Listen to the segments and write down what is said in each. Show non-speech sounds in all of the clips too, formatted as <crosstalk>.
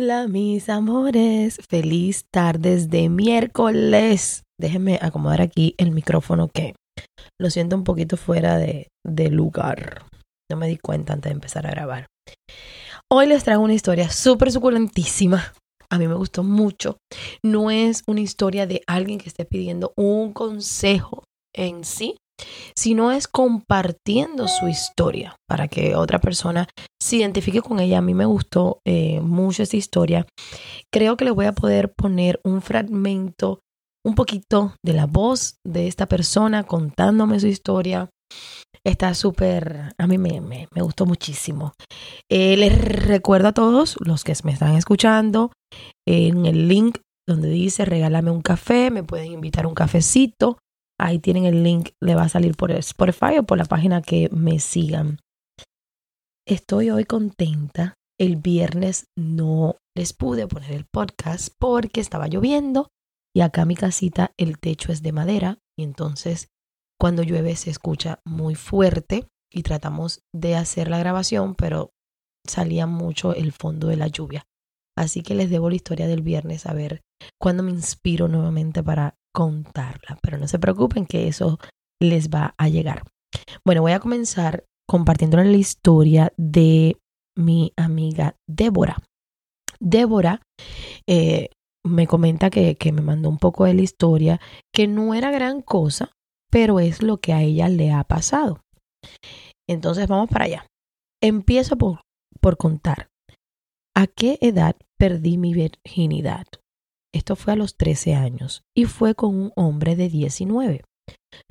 Hola mis amores, feliz tardes de miércoles. Déjenme acomodar aquí el micrófono que lo siento un poquito fuera de, de lugar. No me di cuenta antes de empezar a grabar. Hoy les traigo una historia súper suculentísima. A mí me gustó mucho. No es una historia de alguien que esté pidiendo un consejo en sí, sino es compartiendo su historia para que otra persona se identifique con ella. A mí me gustó eh, mucho esta historia. Creo que le voy a poder poner un fragmento, un poquito de la voz de esta persona contándome su historia. Está súper, a mí me, me, gustó muchísimo. Eh, les recuerdo a todos los que me están escuchando en el link donde dice regálame un café, me pueden invitar un cafecito Ahí tienen el link, le va a salir por Spotify o por la página que me sigan. Estoy hoy contenta. El viernes no les pude poner el podcast porque estaba lloviendo y acá mi casita el techo es de madera y entonces cuando llueve se escucha muy fuerte y tratamos de hacer la grabación, pero salía mucho el fondo de la lluvia. Así que les debo la historia del viernes a ver cuándo me inspiro nuevamente para contarla, pero no se preocupen que eso les va a llegar. Bueno, voy a comenzar compartiéndoles la historia de mi amiga Débora. Débora eh, me comenta que, que me mandó un poco de la historia, que no era gran cosa, pero es lo que a ella le ha pasado. Entonces vamos para allá. Empiezo por, por contar. ¿A qué edad perdí mi virginidad? Esto fue a los 13 años y fue con un hombre de 19.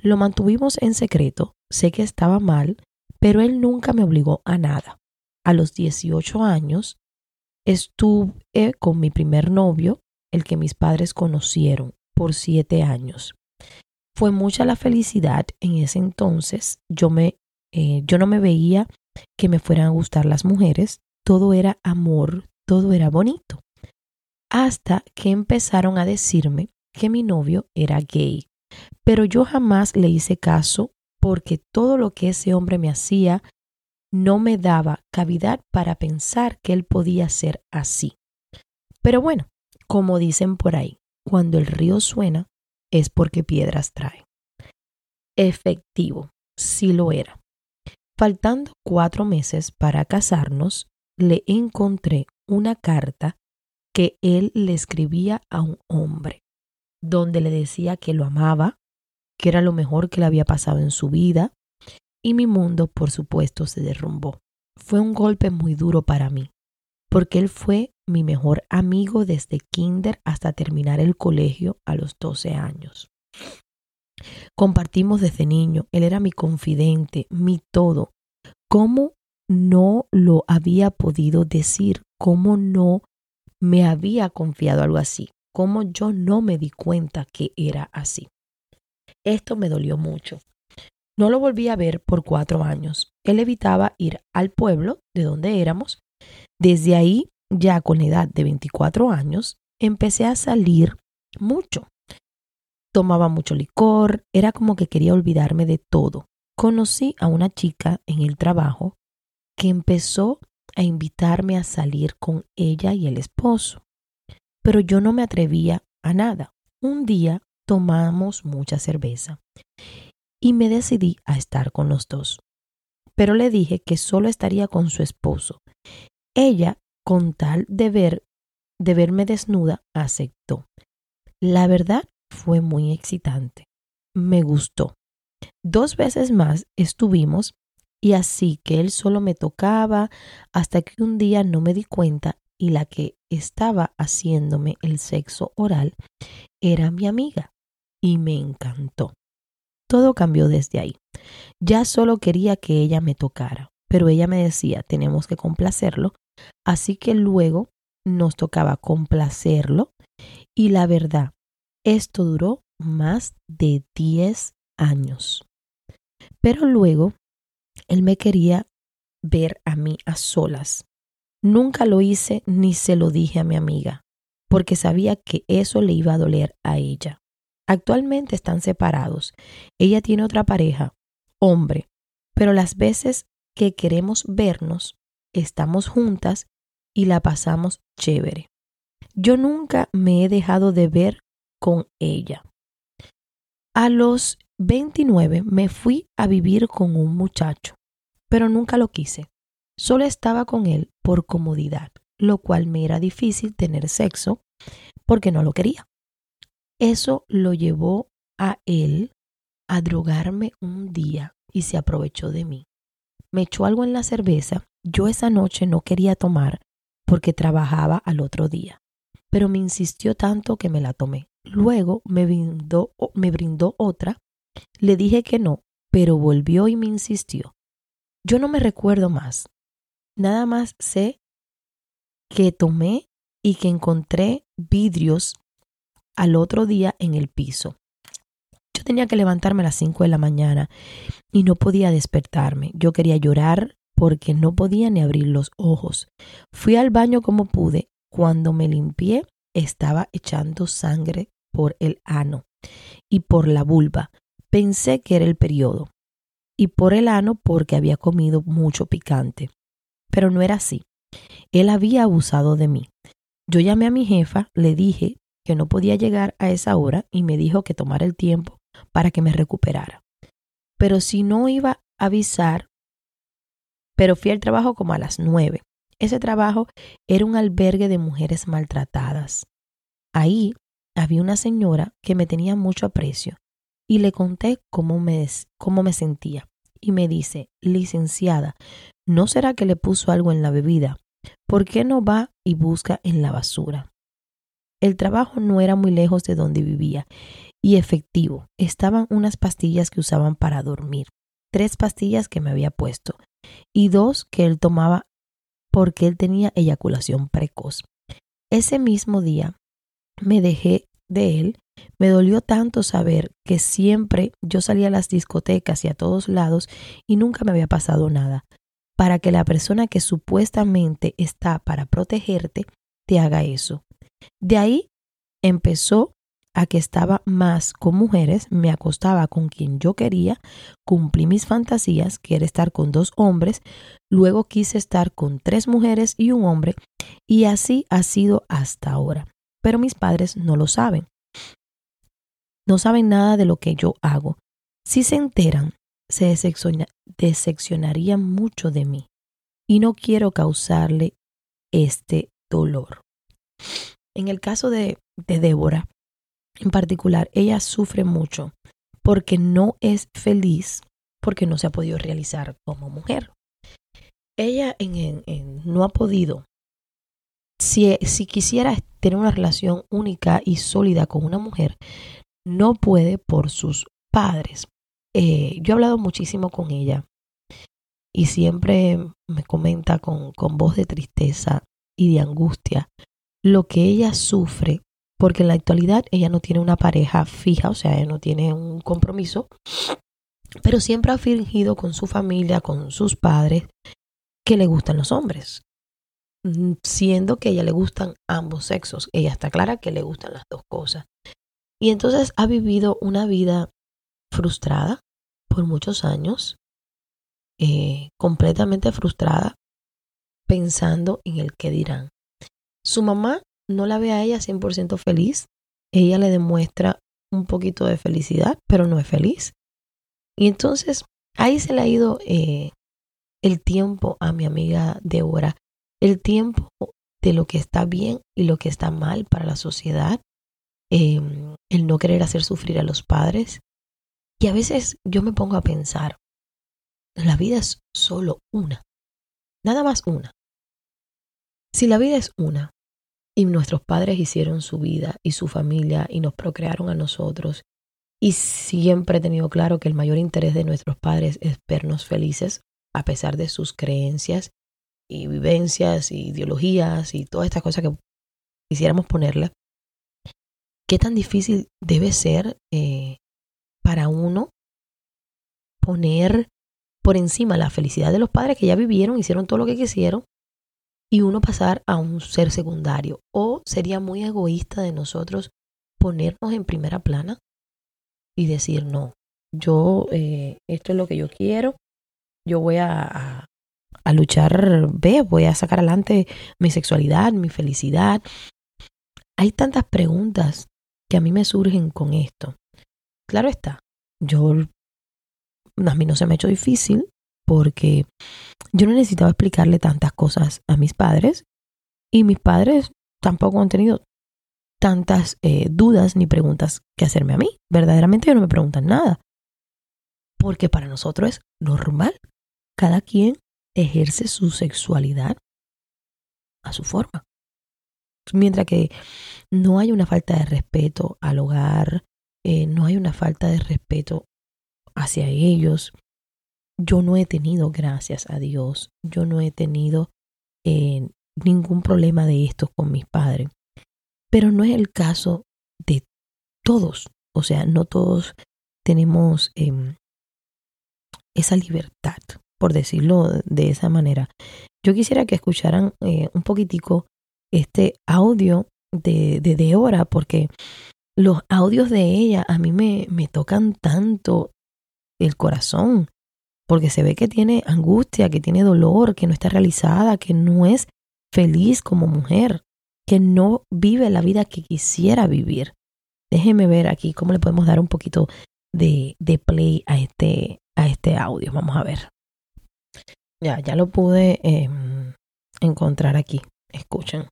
Lo mantuvimos en secreto, sé que estaba mal, pero él nunca me obligó a nada. A los 18 años estuve con mi primer novio, el que mis padres conocieron, por siete años. Fue mucha la felicidad en ese entonces. Yo, me, eh, yo no me veía que me fueran a gustar las mujeres. Todo era amor, todo era bonito hasta que empezaron a decirme que mi novio era gay. Pero yo jamás le hice caso porque todo lo que ese hombre me hacía no me daba cavidad para pensar que él podía ser así. Pero bueno, como dicen por ahí, cuando el río suena es porque piedras trae. Efectivo, sí lo era. Faltando cuatro meses para casarnos, le encontré una carta que él le escribía a un hombre, donde le decía que lo amaba, que era lo mejor que le había pasado en su vida, y mi mundo, por supuesto, se derrumbó. Fue un golpe muy duro para mí, porque él fue mi mejor amigo desde kinder hasta terminar el colegio a los 12 años. Compartimos desde niño, él era mi confidente, mi todo. ¿Cómo no lo había podido decir? ¿Cómo no me había confiado algo así, como yo no me di cuenta que era así. Esto me dolió mucho. No lo volví a ver por cuatro años. Él evitaba ir al pueblo de donde éramos. Desde ahí, ya con la edad de 24 años, empecé a salir mucho. Tomaba mucho licor, era como que quería olvidarme de todo. Conocí a una chica en el trabajo que empezó a invitarme a salir con ella y el esposo. Pero yo no me atrevía a nada. Un día tomamos mucha cerveza y me decidí a estar con los dos. Pero le dije que solo estaría con su esposo. Ella, con tal de ver de verme desnuda, aceptó. La verdad fue muy excitante. Me gustó. Dos veces más estuvimos y así que él solo me tocaba hasta que un día no me di cuenta y la que estaba haciéndome el sexo oral era mi amiga y me encantó. Todo cambió desde ahí. Ya solo quería que ella me tocara. pero ella me decía, tenemos que complacerlo, así que luego nos tocaba complacerlo y la verdad, esto duró más de 10 años. Pero luego, él me quería ver a mí a solas. Nunca lo hice ni se lo dije a mi amiga, porque sabía que eso le iba a doler a ella. Actualmente están separados. Ella tiene otra pareja, hombre, pero las veces que queremos vernos, estamos juntas y la pasamos chévere. Yo nunca me he dejado de ver con ella. A los 29 me fui a vivir con un muchacho, pero nunca lo quise. Solo estaba con él por comodidad, lo cual me era difícil tener sexo porque no lo quería. Eso lo llevó a él a drogarme un día y se aprovechó de mí. Me echó algo en la cerveza. Yo esa noche no quería tomar porque trabajaba al otro día, pero me insistió tanto que me la tomé. Luego me brindó, otra. Le dije que no, pero volvió y me insistió. Yo no me recuerdo más. Nada más sé que tomé y que encontré vidrios al otro día en el piso. Yo tenía que levantarme a las 5 de la mañana y no podía despertarme. Yo quería llorar porque no podía ni abrir los ojos. Fui al baño como pude. Cuando me limpié, estaba echando sangre por el ano y por la vulva. Pensé que era el periodo. Y por el ano porque había comido mucho picante. Pero no era así. Él había abusado de mí. Yo llamé a mi jefa, le dije que no podía llegar a esa hora y me dijo que tomara el tiempo para que me recuperara. Pero si no iba a avisar, pero fui al trabajo como a las nueve. Ese trabajo era un albergue de mujeres maltratadas. Ahí había una señora que me tenía mucho aprecio y le conté cómo me, cómo me sentía. Y me dice, licenciada, ¿no será que le puso algo en la bebida? ¿Por qué no va y busca en la basura? El trabajo no era muy lejos de donde vivía y efectivo. Estaban unas pastillas que usaban para dormir, tres pastillas que me había puesto y dos que él tomaba porque él tenía eyaculación precoz. Ese mismo día me dejé de él. Me dolió tanto saber que siempre yo salía a las discotecas y a todos lados y nunca me había pasado nada. Para que la persona que supuestamente está para protegerte te haga eso. De ahí empezó a que estaba más con mujeres, me acostaba con quien yo quería, cumplí mis fantasías, que era estar con dos hombres, luego quise estar con tres mujeres y un hombre, y así ha sido hasta ahora. Pero mis padres no lo saben. No saben nada de lo que yo hago. Si se enteran, se decepcionarían mucho de mí, y no quiero causarle este dolor. En el caso de, Débora, en particular, ella sufre mucho porque no es feliz, porque no se ha podido realizar como mujer. Ella no ha podido, si, si quisiera tener una relación única y sólida con una mujer, no puede por sus padres. Eh, yo he hablado muchísimo con ella y siempre me comenta con, con voz de tristeza y de angustia lo que ella sufre, porque en la actualidad ella no tiene una pareja fija, o sea, ella no tiene un compromiso, pero siempre ha fingido con su familia, con sus padres, que le gustan los hombres, mm, siendo que a ella le gustan ambos sexos. Ella está clara que le gustan las dos cosas. Y entonces ha vivido una vida frustrada por muchos años, eh, completamente frustrada, pensando en el que dirán. Su mamá no la ve a ella 100% feliz. Ella le demuestra un poquito de felicidad, pero no es feliz. Y entonces ahí se le ha ido eh, el tiempo a mi amiga Débora, el tiempo de lo que está bien y lo que está mal para la sociedad, em, el no querer hacer sufrir a los padres. Y a veces yo me pongo a pensar, la vida es solo una, nada más una. Si la vida es una, y nuestros padres hicieron su vida y su familia y nos procrearon a nosotros. Y siempre he tenido claro que el mayor interés de nuestros padres es vernos felices, a pesar de sus creencias y vivencias y ideologías y todas estas cosas que quisiéramos ponerle, qué tan difícil debe ser eh, para uno poner por encima la felicidad de los padres que ya vivieron, hicieron todo lo que quisieron, y uno pasar a un ser secundario. O sería muy egoísta de nosotros ponernos en primera plana y decir, no, yo, eh, esto es lo que yo quiero, yo voy a, a, luchar, ve, voy a sacar adelante mi sexualidad, mi felicidad. Hay tantas preguntas que a mí me surgen con esto. Claro está, yo a mí no se me ha hecho difícil porque yo no necesitaba explicarle tantas cosas a mis padres y mis padres tampoco han tenido tantas eh, dudas ni preguntas que hacerme a mí. Verdaderamente ellos no me preguntan nada. Porque para nosotros es normal. Cada quien ejerce su sexualidad a su forma. Mientras que no hay una falta de respeto al hogar, eh, no hay una falta de respeto hacia ellos. Yo no he tenido, gracias a Dios, yo no he tenido eh, ningún problema de esto con mis padres. Pero no es el caso de todos. O sea, no todos tenemos em, esa libertad, por decirlo de esa manera. Yo quisiera que escucharan eh, un poquitico este audio de, de Deora, porque los audios de ella a mí me, me tocan tanto el corazón, porque se ve que tiene angustia, que tiene dolor, que no está realizada, que no es feliz como mujer, que no vive la vida que quisiera vivir. Déjeme ver aquí cómo le podemos dar un poquito de, de play a este, a este audio. Vamos a ver. Ya, ya lo pude em, encontrar aquí. Escuchen.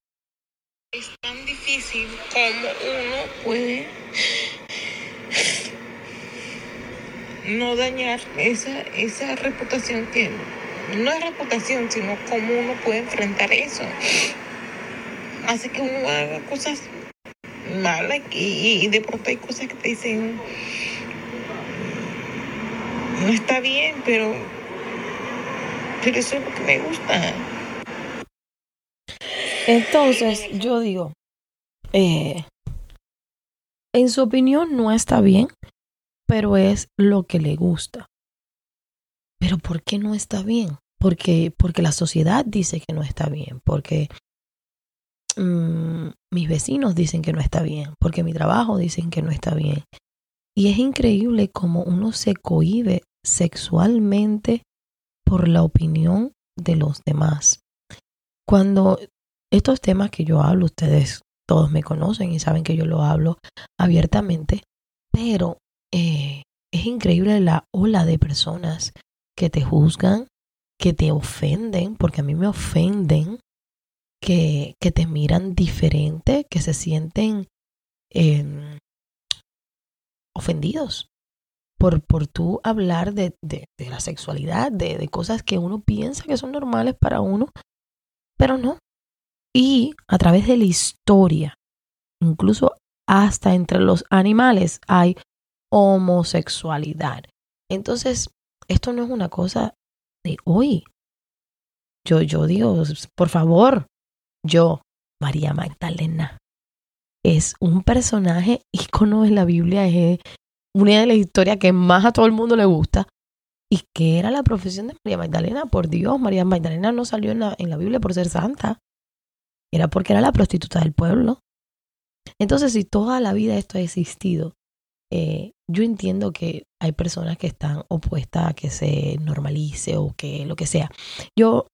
Es tan difícil como uno puede no dañar esa, esa reputación que no es reputación, sino cómo uno puede enfrentar eso. Hace que uno haga cosas malas y, de pronto hay cosas que te dicen no está bien, pero, pero eso es lo que me gusta. Entonces, yo digo, eh, en su opinión no está bien, pero es lo que le gusta. Pero ¿por qué no está bien? Porque, porque la sociedad dice que no está bien, porque mm, mis vecinos dicen que no está bien, porque mi trabajo dicen que no está bien. Y es increíble cómo uno se cohíbe sexualmente por la opinión de los demás. Cuando estos temas que yo hablo, ustedes todos me conocen y saben que yo lo hablo abiertamente, pero eh, es increíble la ola de personas que te juzgan, que te ofenden, porque a mí me ofenden, que, que te miran diferente, que se sienten em, ofendidos por, por tú hablar de, de, de la sexualidad, de, de cosas que uno piensa que son normales para uno, pero no. Y a través de la historia, incluso hasta entre los animales, hay homosexualidad. Entonces, esto no es una cosa de hoy. Yo, yo digo, por favor, yo, María Magdalena, es un personaje ícono en la Biblia, es una de las historias que más a todo el mundo le gusta. ¿Y qué era la profesión de María Magdalena? Por Dios, María Magdalena no salió en la, en la Biblia por ser santa. Era porque era la prostituta del pueblo. Entonces, si toda la vida esto ha existido, eh, yo entiendo que hay personas que están opuestas a que se normalice o que lo que sea. Yo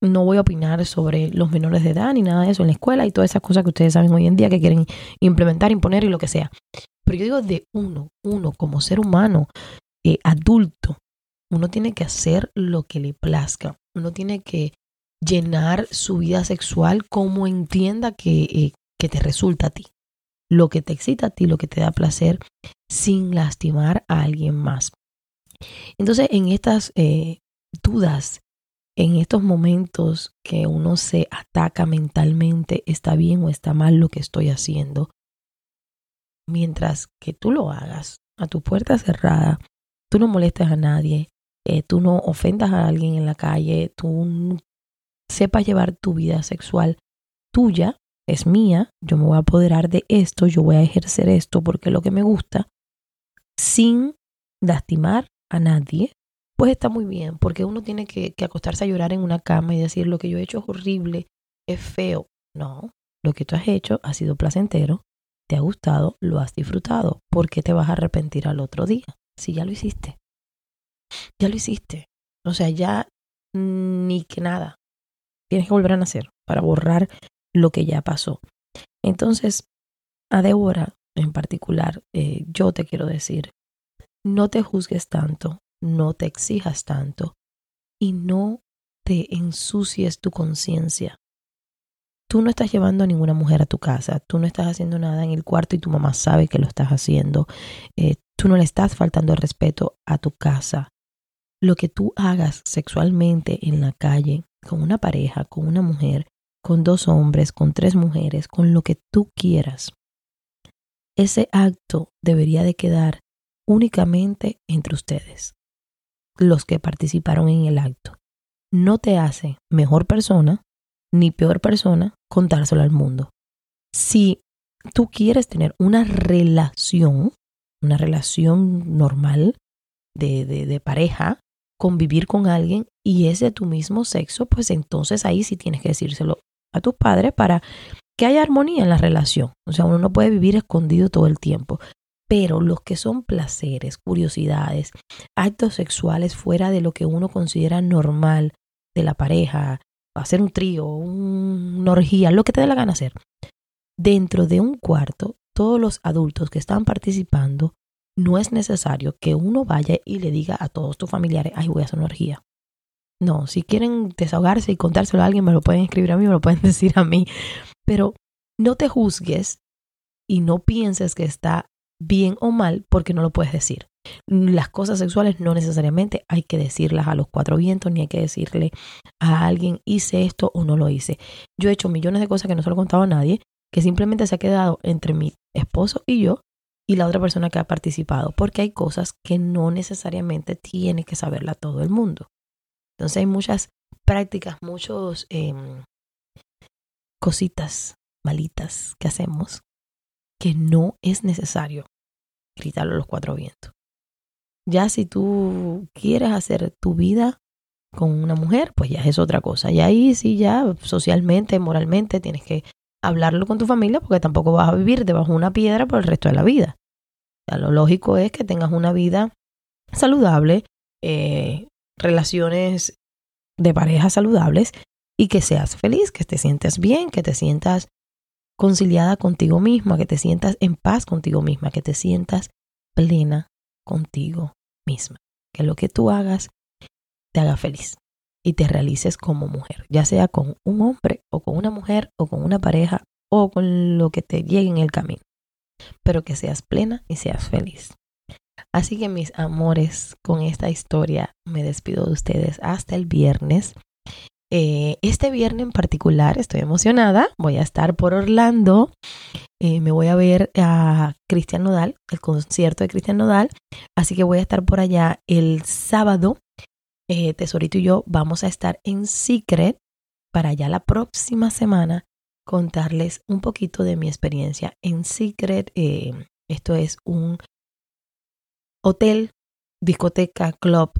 no voy a opinar sobre los menores de edad ni nada de eso en la escuela y todas esas cosas que ustedes saben hoy en día que quieren implementar, imponer y lo que sea. Pero yo digo de uno, uno como ser humano eh, adulto, uno tiene que hacer lo que le plazca. Uno tiene que llenar su vida sexual como entienda que, eh, que te resulta a ti lo que te excita a ti, lo que te da placer, sin lastimar a alguien más. Entonces, en estas eh, dudas, en estos momentos que uno se ataca mentalmente, está bien o está mal lo que estoy haciendo, mientras que tú lo hagas a tu puerta cerrada, tú no molestes a nadie, eh, tú no ofendas a alguien en la calle, tú sepas llevar tu vida sexual tuya, es mía, yo me voy a apoderar de esto, yo voy a ejercer esto porque es lo que me gusta, sin lastimar a nadie, pues está muy bien, porque uno tiene que, acostarse a llorar en una cama y decir lo que yo he hecho es horrible, es feo. No, lo que tú has hecho ha sido placentero, te ha gustado, lo has disfrutado. ¿Por qué te vas a arrepentir al otro día? Si ya lo hiciste. Ya lo hiciste. O sea, ya ni que nada. Tienes que volver a nacer para borrar lo que ya pasó. Entonces, a Débora en particular, eh, yo te quiero decir, no te juzgues tanto, no te exijas tanto y no te ensucies tu conciencia tú no estás llevando a ninguna mujer a tu casa, tú no estás haciendo nada en el cuarto y tu mamá sabe que lo estás haciendo, eh, tú no le estás faltando respeto a tu casa. Lo que tú hagas sexualmente en la calle, con una pareja, con una mujer, con dos hombres, con tres mujeres, con lo que tú quieras, ese acto debería de quedar únicamente entre ustedes, los que participaron en el acto. No te hace mejor persona, ni peor persona contárselo al mundo. Si tú quieres tener una relación, una relación normal de, de, de pareja, convivir con alguien y es de tu mismo sexo, pues entonces ahí sí tienes que decírselo a tus padres para que haya armonía en la relación. O sea, uno no puede vivir escondido todo el tiempo. Pero los que son placeres, curiosidades, actos sexuales fuera de lo que uno considera normal de la pareja, hacer un trío, una orgía, lo que te dé la gana hacer. Dentro de un cuarto, todos los adultos que están participando, no es necesario que uno vaya y le diga a todos tus familiares, ay, voy a hacer una orgía. No, si quieren desahogarse y contárselo a alguien, me lo pueden escribir a mí, me lo pueden <laughs> decir a mí. Pero no te juzgues y no pienses que está bien o mal porque no lo puedes decir. Las cosas sexuales no necesariamente hay que decirlas a los cuatro vientos, ni hay que decirle a alguien hice esto o no lo hice. Yo he hecho millones de cosas que no se lo he contado a nadie, que simplemente se ha quedado entre mi esposo y yo y la otra persona que ha participado, porque hay cosas que no necesariamente tiene que saberla todo el mundo. Entonces hay muchas prácticas, muchos em, cositas malitas que hacemos que no es necesario gritarlo a los cuatro vientos. Ya si tú quieres hacer tu vida con una mujer, pues ya es otra cosa. Y ahí sí ya socialmente, moralmente, tienes que hablarlo con tu familia porque tampoco vas a vivir debajo de una piedra por el resto de la vida. lo lógico es que tengas una vida saludable, eh, relaciones de pareja saludables y que seas feliz, que te sientas bien, que te sientas conciliada contigo misma, que te sientas en paz contigo misma, que te sientas plena contigo misma. Que lo que tú hagas te haga feliz y te realices como mujer, ya sea con un hombre o con una mujer o con una pareja o con lo que te llegue en el camino, pero que seas plena y seas feliz. Así que mis amores, con esta historia me despido de ustedes hasta el viernes. Eh, este viernes en particular estoy emocionada, voy a estar por Orlando, eh, me voy a ver a Cristian Nodal, el concierto de Cristian Nodal, así que voy a estar por allá el sábado. Eh, Tesorito y yo vamos a estar en Secret para ya la próxima semana contarles un poquito de mi experiencia en Secret. esto es un hotel, discoteca, club,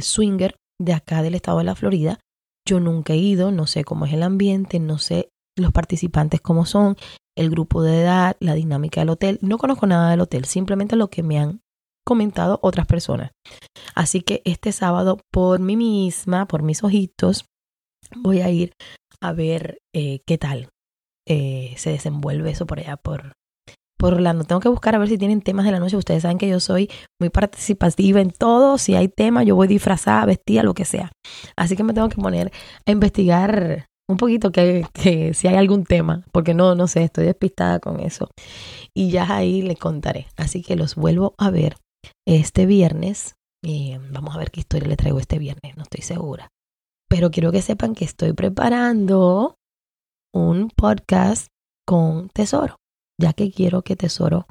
swinger de acá del estado de la Florida yo nunca he ido, no sé cómo es el ambiente, no sé los participantes cómo son, el grupo de edad, la dinámica del hotel. No conozco nada del hotel, simplemente lo que me han comentado otras personas. Así que este sábado, por mí misma, por mis ojitos, voy a ir a ver eh, qué tal eh, se desenvuelve eso por allá, por, por Orlando. Tengo que buscar a ver si tienen temas de la noche. Ustedes saben que yo soy muy participativa en todo. Si hay temas, yo voy disfrazada, vestida, lo que sea. Así que me tengo que poner a investigar un poquito que, si hay algún tema, porque no, no sé, estoy despistada con eso. Y ya ahí les contaré. Así que los vuelvo a ver este viernes. Y vamos a ver qué historia le traigo este viernes, no estoy segura. Pero quiero que sepan que estoy preparando un podcast con Tesoro ya que quiero que Tesoro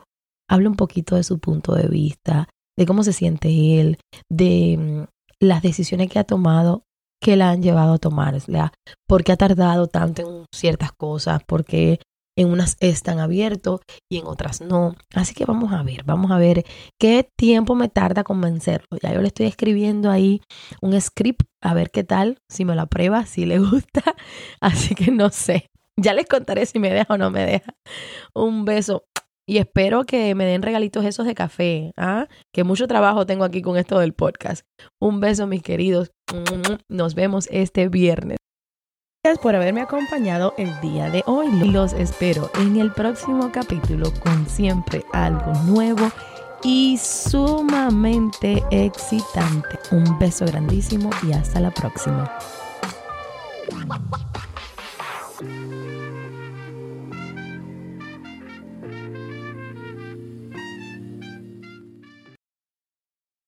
hable un poquito de su punto de vista, de cómo se siente él, de mm, las decisiones que ha tomado que la han llevado a tomar, o sea, por qué ha tardado tanto en ciertas cosas, porque en unas están abiertos y en otras no. Así que vamos a ver, vamos a ver qué tiempo me tarda convencerlo. Ya yo le estoy escribiendo ahí un script a ver qué tal, si me lo aprueba, si le <laughs> gusta. Así que no sé. Ya les contaré si me deja o no me deja. Un beso. Y espero que me den regalitos esos de café, ¿ah? que mucho trabajo tengo aquí con esto del podcast. Un beso, mis queridos. Nos vemos este viernes. Gracias por haberme acompañado el día de hoy. Los espero en el próximo capítulo con siempre algo nuevo y sumamente excitante. Un beso grandísimo y hasta la próxima.